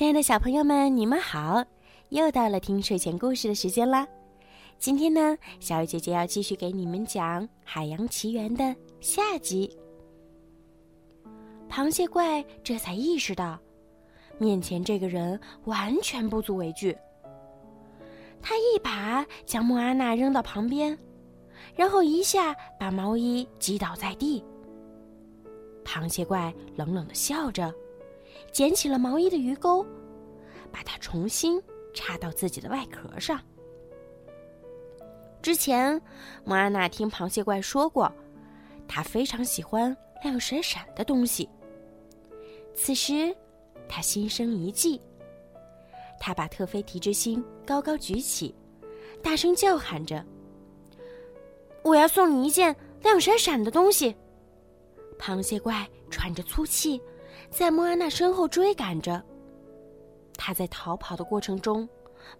亲爱的小朋友们，你们好！又到了听睡前故事的时间啦。今天呢，小雨姐姐要继续给你们讲《海洋奇缘》的下集。螃蟹怪这才意识到，面前这个人完全不足为惧。他一把将莫阿娜扔到旁边，然后一下把毛衣击倒在地。螃蟹怪冷冷的笑着。捡起了毛衣的鱼钩，把它重新插到自己的外壳上。之前，莫安娜听螃蟹怪说过，他非常喜欢亮闪闪的东西。此时，他心生一计，他把特菲提之心高高举起，大声叫喊着：“我要送你一件亮闪闪的东西！”螃蟹怪喘着粗气。在莫安娜身后追赶着。他在逃跑的过程中，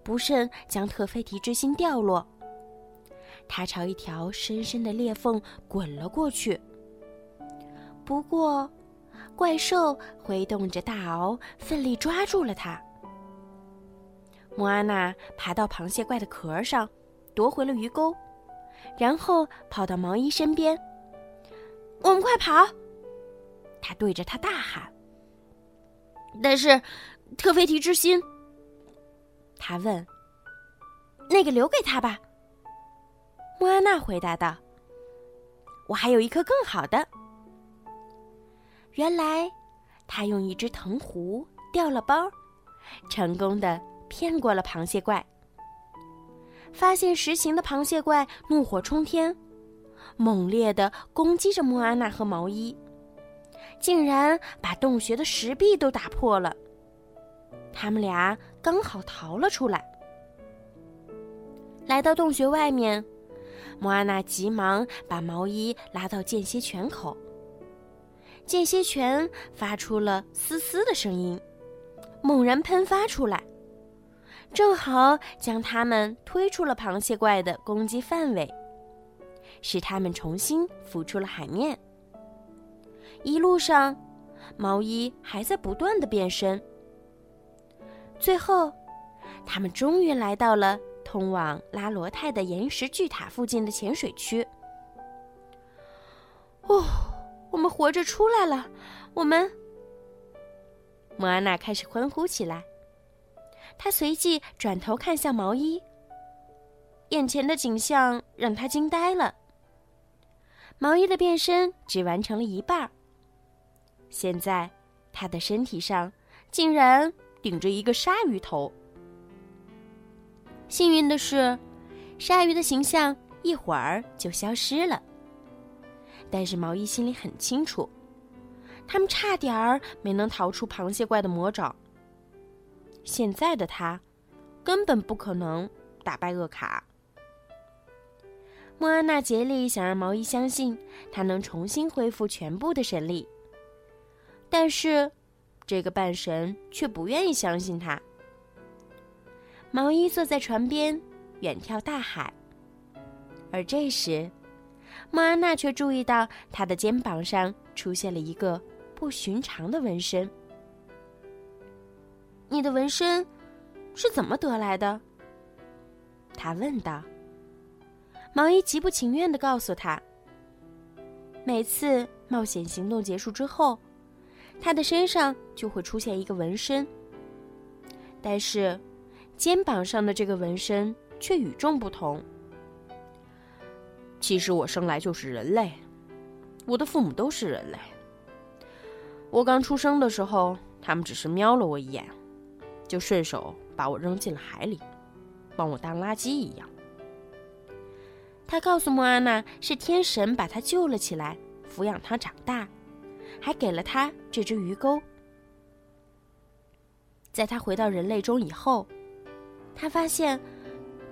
不慎将特菲提之心掉落。他朝一条深深的裂缝滚了过去。不过，怪兽挥动着大螯，奋力抓住了他。莫安娜爬到螃蟹怪的壳上，夺回了鱼钩，然后跑到毛衣身边。我们快跑！他对着他大喊。但是，特菲提之心。他问：“那个留给他吧。”莫安娜回答道：“我还有一颗更好的。”原来，他用一只藤壶掉了包，成功的骗过了螃蟹怪。发现实情的螃蟹怪怒火冲天，猛烈的攻击着莫安娜和毛衣。竟然把洞穴的石壁都打破了。他们俩刚好逃了出来。来到洞穴外面，莫阿娜急忙把毛衣拉到间歇泉口。间歇泉发出了嘶嘶的声音，猛然喷发出来，正好将他们推出了螃蟹怪的攻击范围，使他们重新浮出了海面。一路上，毛衣还在不断的变身。最后，他们终于来到了通往拉罗泰的岩石巨塔附近的浅水区。哦，我们活着出来了！我们，莫安娜开始欢呼起来。她随即转头看向毛衣，眼前的景象让她惊呆了。毛衣的变身只完成了一半儿。现在，他的身体上竟然顶着一个鲨鱼头。幸运的是，鲨鱼的形象一会儿就消失了。但是毛衣心里很清楚，他们差点儿没能逃出螃蟹怪的魔爪。现在的他，根本不可能打败厄卡。莫安娜竭力想让毛衣相信，他能重新恢复全部的神力。但是，这个半神却不愿意相信他。毛衣坐在船边，远眺大海。而这时，莫安娜却注意到他的肩膀上出现了一个不寻常的纹身。你的纹身是怎么得来的？他问道。毛衣极不情愿的告诉他：每次冒险行动结束之后。他的身上就会出现一个纹身，但是肩膀上的这个纹身却与众不同。其实我生来就是人类，我的父母都是人类。我刚出生的时候，他们只是瞄了我一眼，就顺手把我扔进了海里，帮我当垃圾一样。他告诉莫安娜，是天神把他救了起来，抚养他长大。还给了他这只鱼钩。在他回到人类中以后，他发现，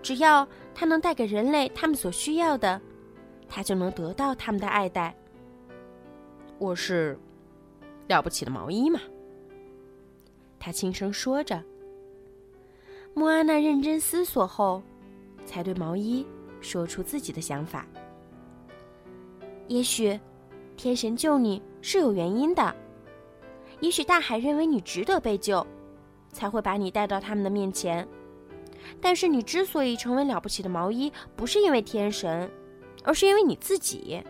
只要他能带给人类他们所需要的，他就能得到他们的爱戴。我是了不起的毛衣嘛？他轻声说着。莫阿娜认真思索后，才对毛衣说出自己的想法。也许。天神救你是有原因的，也许大海认为你值得被救，才会把你带到他们的面前。但是你之所以成为了不起的毛衣，不是因为天神，而是因为你自己。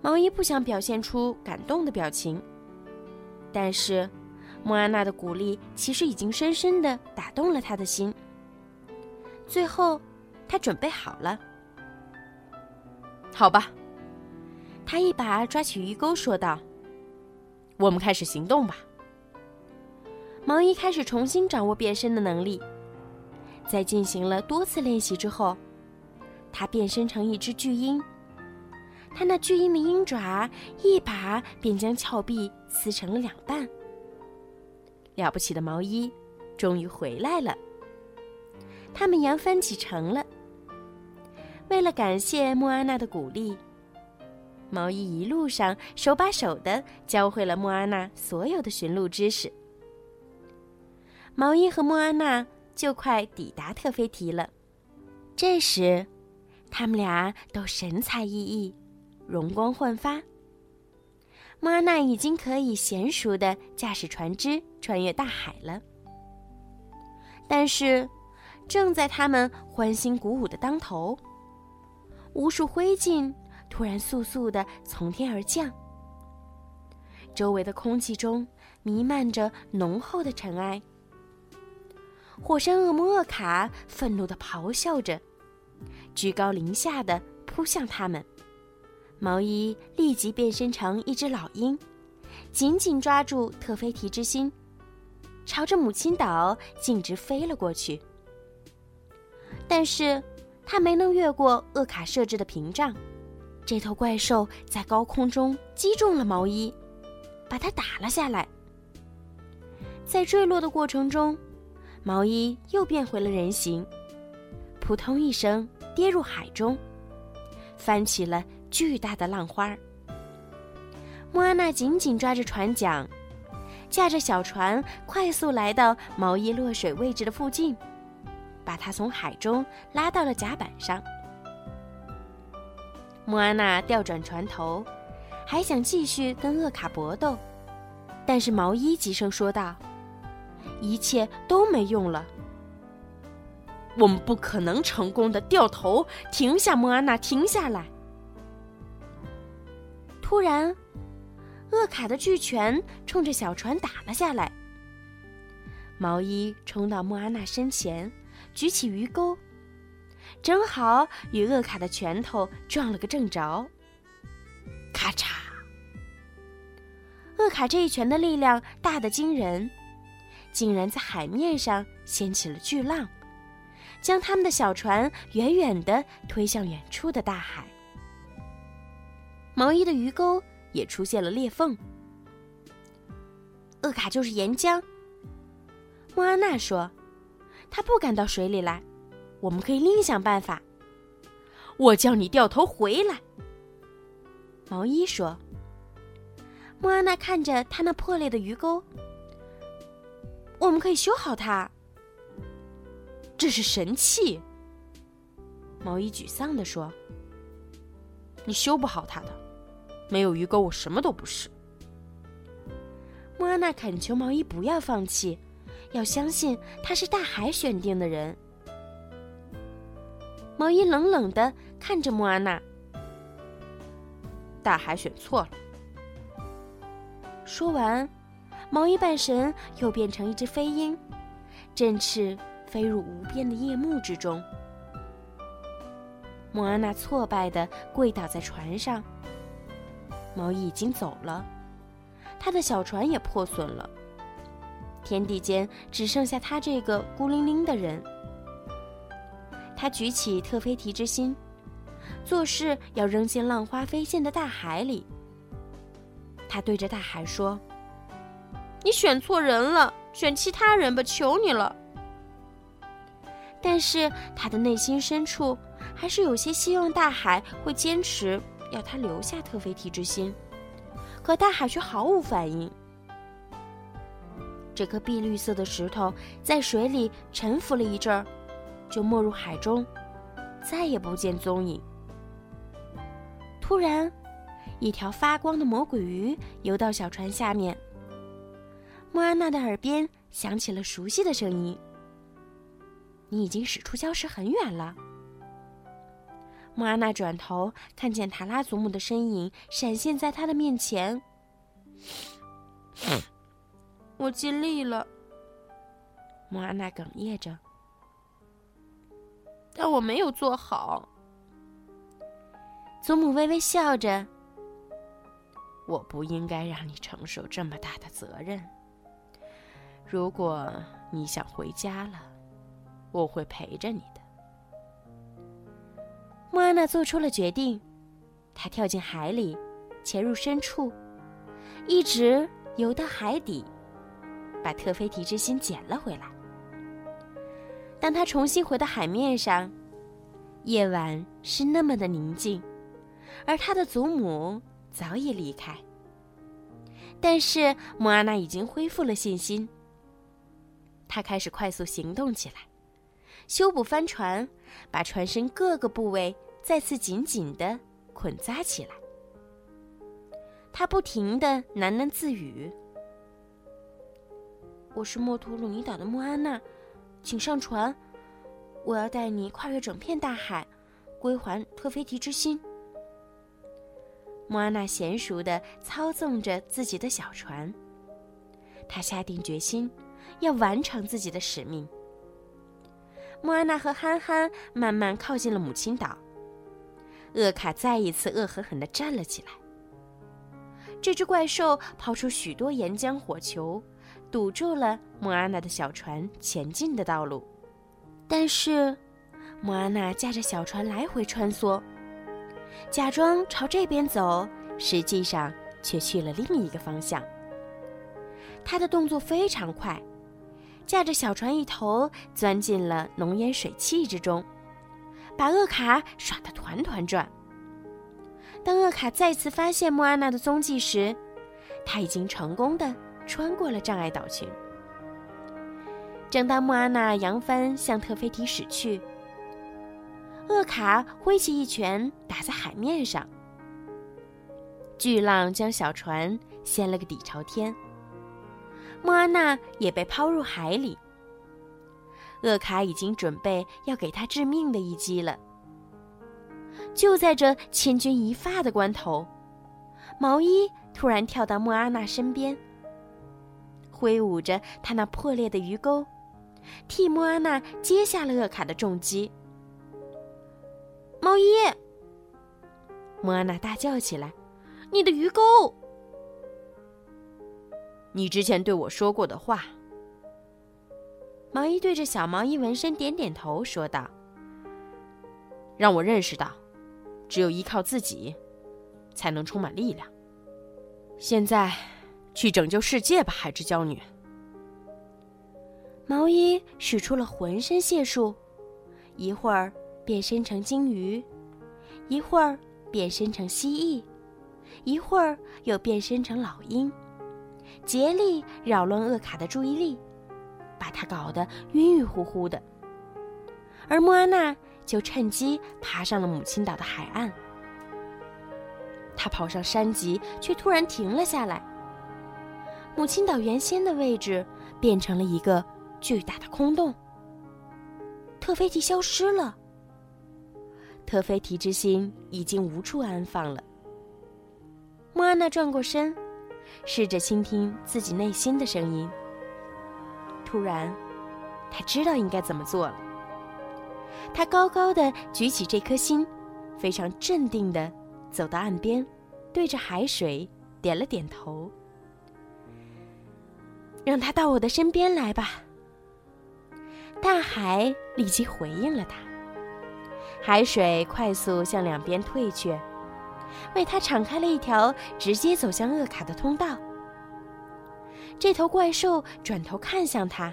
毛衣不想表现出感动的表情，但是莫安娜的鼓励其实已经深深的打动了他的心。最后，他准备好了。好吧，他一把抓起鱼钩，说道：“我们开始行动吧。”毛衣开始重新掌握变身的能力，在进行了多次练习之后，他变身成一只巨鹰。他那巨鹰的鹰爪一把便将峭壁撕成了两半。了不起的毛衣终于回来了。他们扬帆启程了。为了感谢莫安娜的鼓励，毛衣一路上手把手的教会了莫安娜所有的驯鹿知识。毛衣和莫安娜就快抵达特菲提了。这时，他们俩都神采奕奕，容光焕发。莫安娜已经可以娴熟的驾驶船只穿越大海了。但是，正在他们欢欣鼓舞的当头，无数灰烬突然簌簌的从天而降，周围的空气中弥漫着浓厚的尘埃。火山恶魔厄卡愤怒地咆哮着，居高临下的扑向他们。毛衣立即变身成一只老鹰，紧紧抓住特菲提之心，朝着母亲岛径直飞了过去。但是，他没能越过厄卡设置的屏障。这头怪兽在高空中击中了毛衣，把它打了下来。在坠落的过程中。毛衣又变回了人形，扑通一声跌入海中，翻起了巨大的浪花。莫安娜紧紧抓着船桨，驾着小船快速来到毛衣落水位置的附近，把它从海中拉到了甲板上。莫安娜调转船头，还想继续跟厄卡搏斗，但是毛衣急声说道。一切都没用了。我们不可能成功的掉头停下莫安娜，停下来！突然，厄卡的巨拳冲着小船打了下来。毛衣冲到莫安娜身前，举起鱼钩，正好与厄卡的拳头撞了个正着。咔嚓！厄卡这一拳的力量大得惊人。竟然在海面上掀起了巨浪，将他们的小船远远的推向远处的大海。毛衣的鱼钩也出现了裂缝。厄卡就是岩浆。莫阿娜说：“他不敢到水里来，我们可以另想办法。”我叫你掉头回来。毛衣说。莫安娜看着他那破裂的鱼钩。我们可以修好它。这是神器。毛衣沮丧地说：“你修不好它的，没有鱼钩，我什么都不是。”莫安娜恳求毛衣不要放弃，要相信他是大海选定的人。毛衣冷冷的看着莫安娜：“大海选错了。”说完。毛衣半神又变成一只飞鹰，振翅飞入无边的夜幕之中。莫安娜挫败的跪倒在船上。毛衣已经走了，他的小船也破损了。天地间只剩下他这个孤零零的人。他举起特菲提之心，做事要扔进浪花飞溅的大海里。他对着大海说。你选错人了，选其他人吧，求你了。但是他的内心深处还是有些希望大海会坚持要他留下特菲提之心，可大海却毫无反应。这颗碧绿色的石头在水里沉浮了一阵儿，就没入海中，再也不见踪影。突然，一条发光的魔鬼鱼游到小船下面。莫安娜的耳边响起了熟悉的声音：“你已经驶出礁石很远了。”莫安娜转头看见塔拉祖母的身影闪现在她的面前。我尽力了，莫安娜哽咽着，但我没有做好。祖母微微笑着：“我不应该让你承受这么大的责任。如果你想回家了，我会陪着你的。”莫安娜做出了决定，她跳进海里，潜入深处，一直游到海底，把特菲提之心捡了回来。当他重新回到海面上，夜晚是那么的宁静。而他的祖母早已离开，但是莫阿娜已经恢复了信心。他开始快速行动起来，修补帆船，把船身各个部位再次紧紧的捆扎起来。他不停的喃喃自语：“我是莫图鲁尼岛的莫安娜，请上船，我要带你跨越整片大海，归还特菲提之心。”莫安娜娴熟地操纵着自己的小船，她下定决心要完成自己的使命。莫安娜和憨憨慢慢靠近了母亲岛，厄卡再一次恶狠狠地站了起来。这只怪兽抛出许多岩浆火球，堵住了莫阿娜的小船前进的道路。但是，莫阿娜驾着小船来回穿梭。假装朝这边走，实际上却去了另一个方向。他的动作非常快，驾着小船一头钻进了浓烟水汽之中，把厄卡耍得团团转。当厄卡再次发现莫安娜的踪迹时，他已经成功的穿过了障碍岛群。正当莫安娜扬帆向特菲提驶去。厄卡挥起一拳打在海面上，巨浪将小船掀了个底朝天。莫安娜也被抛入海里。厄卡已经准备要给他致命的一击了。就在这千钧一发的关头，毛衣突然跳到莫阿娜身边，挥舞着他那破裂的鱼钩，替莫阿娜接下了厄卡的重击。毛衣！莫阿娜大叫起来：“你的鱼钩！”你之前对我说过的话。毛衣对着小毛衣纹身点点头，说道：“让我认识到，只有依靠自己，才能充满力量。现在，去拯救世界吧，海之娇女！”毛衣使出了浑身解数，一会儿。变身成鲸鱼，一会儿变身成蜥蜴，一会儿又变身成老鹰，竭力扰乱厄卡的注意力，把他搞得晕晕乎乎的。而莫安娜就趁机爬上了母亲岛的海岸。他跑上山脊，却突然停了下来。母亲岛原先的位置变成了一个巨大的空洞，特菲提消失了。特菲提之心已经无处安放了。莫安娜转过身，试着倾听自己内心的声音。突然，她知道应该怎么做了。他高高的举起这颗心，非常镇定的走到岸边，对着海水点了点头：“让他到我的身边来吧。”大海立即回应了他。海水快速向两边退去，为他敞开了一条直接走向厄卡的通道。这头怪兽转头看向他，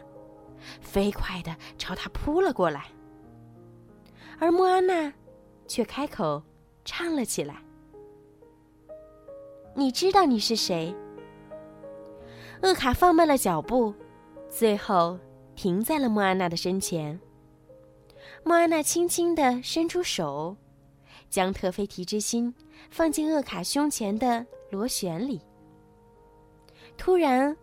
飞快地朝他扑了过来。而莫安娜却开口唱了起来：“你知道你是谁？”厄卡放慢了脚步，最后停在了莫安娜的身前。莫安娜轻轻地伸出手，将特菲提之心放进厄卡胸前的螺旋里。突然，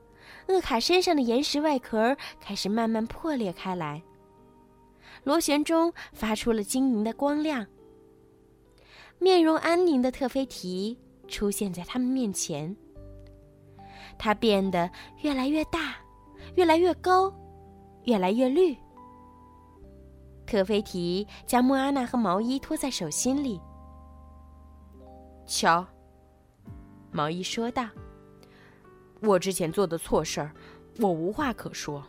厄卡身上的岩石外壳开始慢慢破裂开来，螺旋中发出了晶莹的光亮。面容安宁的特菲提出现在他们面前。它变得越来越大，越来越高，越来越绿。特菲提将莫阿娜和毛衣托在手心里。瞧，毛衣说道：“我之前做的错事儿，我无话可说。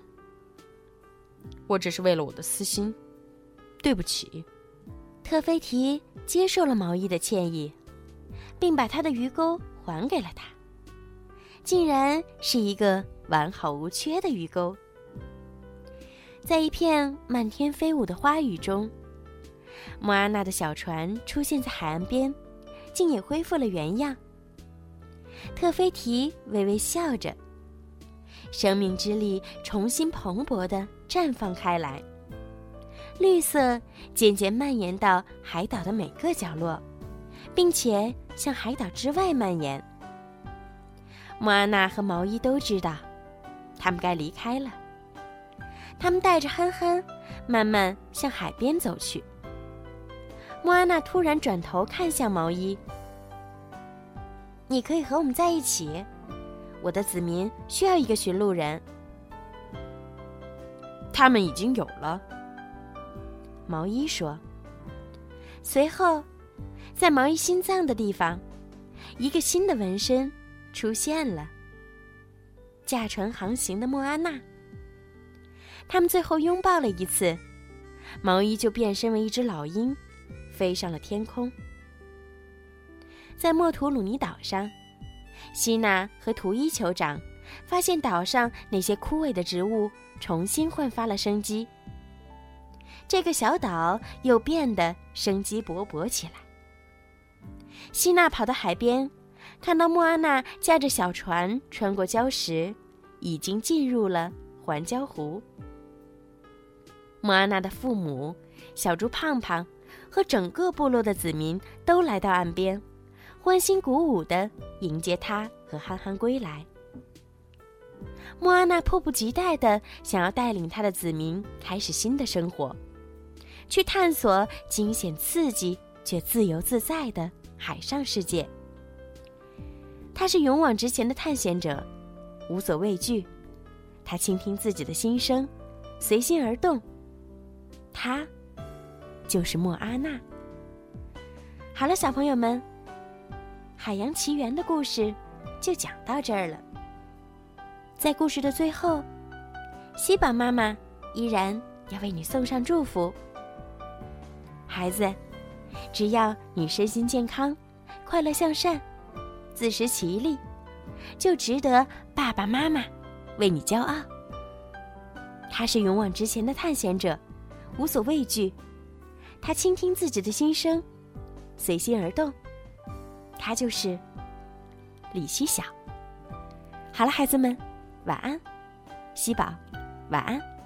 我只是为了我的私心，对不起。”特菲提接受了毛衣的歉意，并把他的鱼钩还给了他。竟然是一个完好无缺的鱼钩。在一片漫天飞舞的花雨中，莫阿娜的小船出现在海岸边，竟也恢复了原样。特菲提微微笑着，生命之力重新蓬勃地绽放开来。绿色渐渐蔓延到海岛的每个角落，并且向海岛之外蔓延。莫阿娜和毛衣都知道，他们该离开了。他们带着憨憨，慢慢向海边走去。莫阿娜突然转头看向毛衣：“你可以和我们在一起，我的子民需要一个寻路人。”他们已经有了。毛衣说：“随后，在毛衣心脏的地方，一个新的纹身出现了。驾船航行的莫安娜。他们最后拥抱了一次，毛衣就变身为一只老鹰，飞上了天空。在莫图鲁尼岛上，希娜和图伊酋长发现岛上那些枯萎的植物重新焕发了生机。”这个小岛又变得生机勃勃起来。希娜跑到海边，看到莫阿娜驾着小船穿过礁石，已经进入了环礁湖。莫阿娜的父母、小猪胖胖和整个部落的子民都来到岸边，欢欣鼓舞地迎接他和憨憨归来。莫阿娜迫不及待地想要带领他的子民开始新的生活。去探索惊险刺激却自由自在的海上世界。他是勇往直前的探险者，无所畏惧。他倾听自己的心声，随心而动。他就是莫阿娜。好了，小朋友们，《海洋奇缘》的故事就讲到这儿了。在故事的最后，西宝妈妈依然要为你送上祝福。孩子，只要你身心健康、快乐向善、自食其力，就值得爸爸妈妈为你骄傲。他是勇往直前的探险者，无所畏惧。他倾听自己的心声，随心而动。他就是李希晓。好了，孩子们，晚安。西宝，晚安。